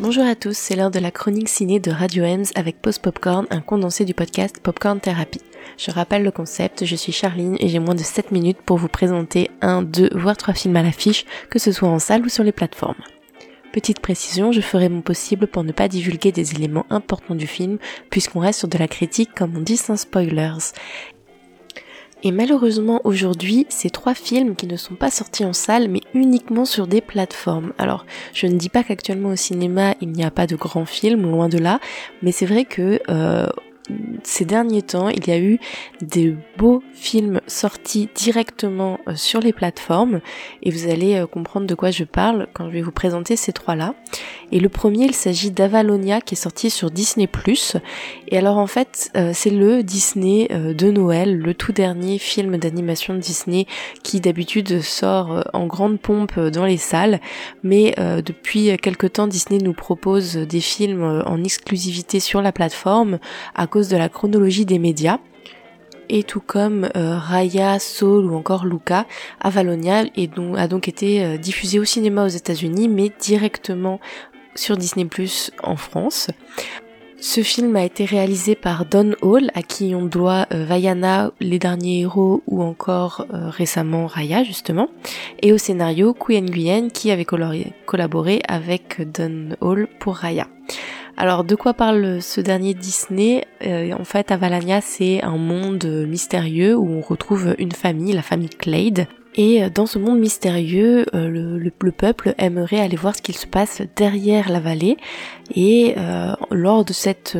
Bonjour à tous, c'est l'heure de la chronique ciné de Radio Ems avec Post Popcorn, un condensé du podcast Popcorn Therapy. Je rappelle le concept, je suis Charline et j'ai moins de 7 minutes pour vous présenter un, deux, voire trois films à l'affiche, que ce soit en salle ou sur les plateformes. Petite précision, je ferai mon possible pour ne pas divulguer des éléments importants du film, puisqu'on reste sur de la critique comme on dit sans spoilers. Et malheureusement aujourd'hui, c'est trois films qui ne sont pas sortis en salle mais uniquement sur des plateformes. Alors, je ne dis pas qu'actuellement au cinéma il n'y a pas de grands films, loin de là, mais c'est vrai que euh, ces derniers temps, il y a eu des beaux films sortis directement euh, sur les plateformes et vous allez euh, comprendre de quoi je parle quand je vais vous présenter ces trois-là. Et le premier, il s'agit d'Avalonia qui est sorti sur Disney+. Et alors en fait, euh, c'est le Disney de Noël, le tout dernier film d'animation de Disney qui d'habitude sort en grande pompe dans les salles. Mais depuis quelque temps, Disney nous propose des films en exclusivité sur la plateforme de la chronologie des médias et tout comme euh, Raya, Soul ou encore Luca, Avalonia a donc été euh, diffusé au cinéma aux États-Unis mais directement sur Disney Plus en France. Ce film a été réalisé par Don Hall, à qui on doit euh, Vaiana, Les Derniers Héros ou encore récemment Raya justement, et au scénario Kuyen Nguyen qui avait collaboré avec Don Hall pour Raya. Alors de quoi parle ce dernier Disney? Euh, En fait, Avalania, c'est un monde mystérieux où on retrouve une famille, la famille Clade. Et euh, dans ce monde mystérieux, euh, le, peuple aimerait aller voir ce qu'il se passe derrière la vallée. Et lors de cette,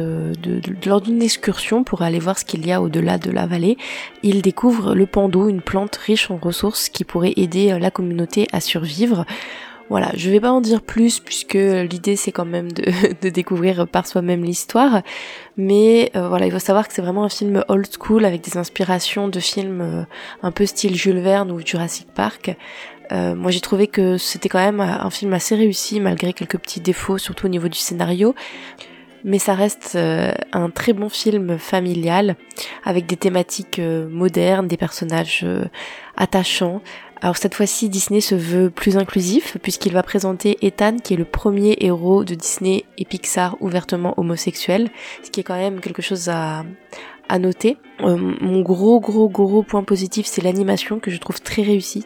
lors d'une excursion pour aller voir ce qu'il y a au-delà de la vallée, il découvre le pando, une plante riche en ressources qui pourrait aider la communauté à survivre. Voilà, je vais pas en dire plus puisque l'idée c'est quand même de, de, découvrir par soi-même l'histoire. Mais euh, voilà, il faut savoir que c'est vraiment un film old school avec des inspirations de films euh, un peu style Jules Verne ou Jurassic Park. Euh, moi j'ai trouvé que c'était quand même un film assez réussi malgré quelques petits défauts, surtout au niveau du scénario. Mais ça reste un très bon film familial avec des thématiques modernes, des personnages attachants. Alors cette fois-ci, Disney se veut plus inclusif puisqu'il va présenter Ethan qui est le premier héros de Disney et Pixar ouvertement homosexuel, ce qui est quand même quelque chose à, à noter. Euh, mon gros gros gros point positif c'est l'animation que je trouve très réussie.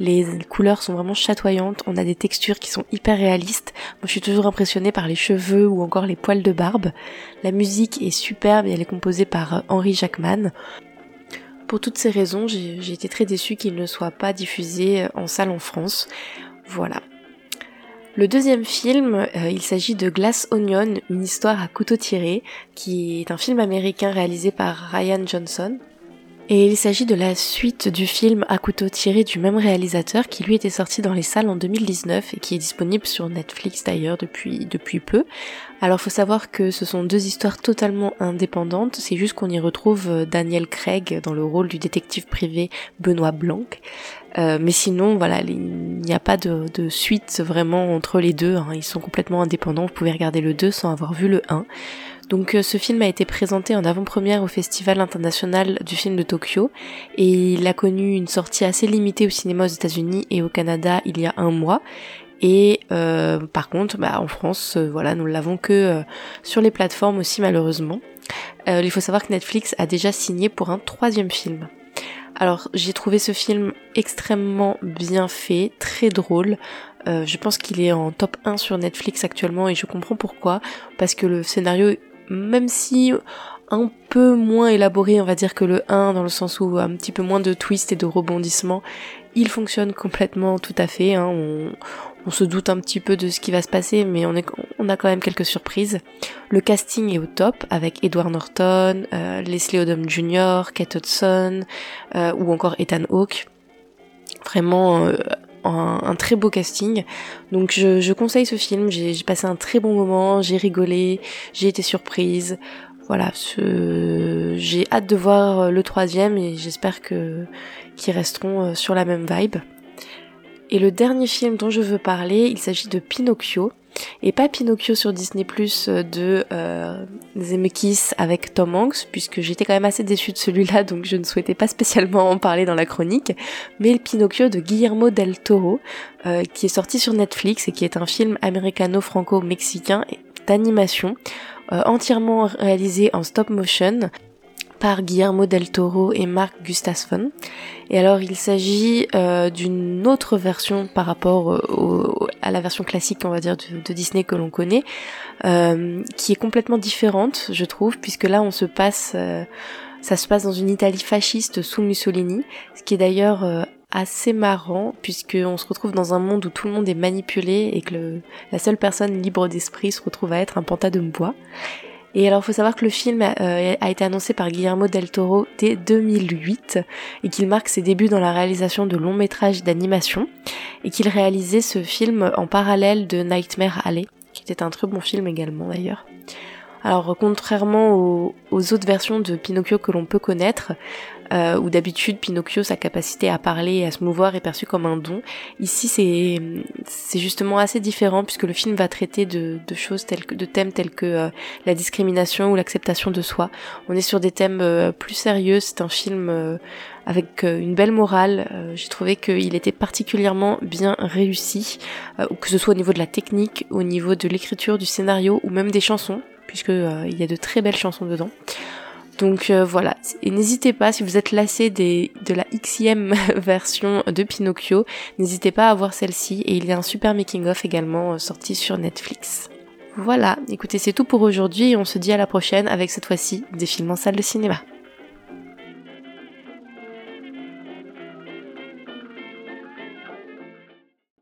Les couleurs sont vraiment chatoyantes, on a des textures qui sont hyper réalistes. Moi je suis toujours impressionnée par les cheveux ou encore les poils de barbe. La musique est superbe et elle est composée par Henry Jackman. Pour toutes ces raisons, j'ai été très déçue qu'il ne soit pas diffusé euh, en salle en France. Voilà. Le deuxième film, euh, il s'agit de Glass Onion, une histoire à couteau tiré, qui est un film américain réalisé par Ryan Johnson. Et il s'agit de la suite du film à couteau tiré du même réalisateur qui lui était sorti dans les salles en 2019 et qui est disponible sur Netflix d'ailleurs depuis, depuis peu. Alors faut savoir que ce sont deux histoires totalement indépendantes, c'est juste qu'on y retrouve euh, Daniel Craig dans le rôle du détective privé Benoît Blanc. Euh, mais sinon, voilà, il n'y a pas de, suite vraiment entre les deux, hein. ils sont complètement indépendants, vous pouvez regarder le 2 sans avoir vu le 1. Donc euh, ce film a été présenté en avant-première au Festival international du film de Tokyo et il a connu une sortie assez limitée au cinéma aux États-Unis et au Canada il y a un mois. Et euh, par contre, bah, en France, euh, voilà, nous l'avons que sur les plateformes aussi malheureusement. il faut savoir que Netflix a déjà signé pour un troisième film. Alors j'ai trouvé ce film extrêmement bien fait, très drôle. je pense qu'il est en top 1 sur Netflix actuellement et je comprends pourquoi. Parce que le scénario même si un peu moins élaboré, on va dire, que le 1, dans le sens où un petit peu moins de twist et de rebondissement, il fonctionne complètement tout à fait. Hein. On, se doute un petit peu de ce qui va se passer, mais on a quand même quelques surprises. Le casting est au top, avec Edward Norton, euh, Leslie Odom Jr., Kate Hudson, euh, ou encore Ethan Hawke. Vraiment... Euh, un, très beau casting. Donc je, conseille ce film, j'ai passé un très bon moment, j'ai rigolé, j'ai été surprise. Voilà, j'ai hâte de voir le troisième et j'espère que qu'ils resteront euh, sur la même vibe. Et le dernier film dont je veux parler, il s'agit de Pinocchio. Et pas Pinocchio sur Disney Plus de euh, Zemeckis avec Tom Hanks, puisque j'étais quand même assez déçue de celui-là, donc je ne souhaitais pas spécialement en parler dans la chronique, mais le Pinocchio de Guillermo del Toro, euh, qui est sorti sur Netflix et qui est un film américano-franco-mexicain d'animation, euh, entièrement réalisé en stop motion, par Guillermo del Toro et Marc Gustafsson. Et alors il s'agit euh, d'une autre version par rapport euh, à la version classique on va dire de, Disney que l'on connaît, euh, qui est complètement différente je trouve, puisque là on se passe, ça se passe dans une Italie fasciste sous Mussolini, ce qui est d'ailleurs assez marrant puisqu'on se retrouve dans un monde où tout le monde est manipulé et que la seule personne libre d'esprit se retrouve à être un panta de bois. Et alors, il faut savoir que le film euh, a été annoncé par Guillermo del Toro dès 2008 et qu'il marque ses débuts dans la réalisation de longs métrages d'animation et qu'il réalisait ce film en parallèle de Nightmare Alley, qui était un très bon film également d'ailleurs. Alors contrairement aux, autres versions de Pinocchio que l'on peut connaître, euh, où d'habitude Pinocchio, sa capacité à parler et à se mouvoir est perçue comme un don, ici c'est justement assez différent puisque le film va traiter de, choses telles que de thèmes tels que euh, la discrimination ou l'acceptation de soi. On est sur des thèmes euh, plus sérieux. C'est un film avec une belle morale. J'ai trouvé qu'il était particulièrement bien réussi, que ce soit au niveau de la technique, au niveau de l'écriture, du scénario ou même des chansons puisque euh, il y a de très belles chansons dedans. Donc euh, voilà, et n'hésitez pas, si vous êtes lassé de la xème version de Pinocchio, n'hésitez pas à voir celle-ci, et il y a un super making-of également euh, sorti sur Netflix. Voilà, écoutez, c'est tout pour aujourd'hui, et on se dit à la prochaine avec cette fois-ci des films en salle de cinéma.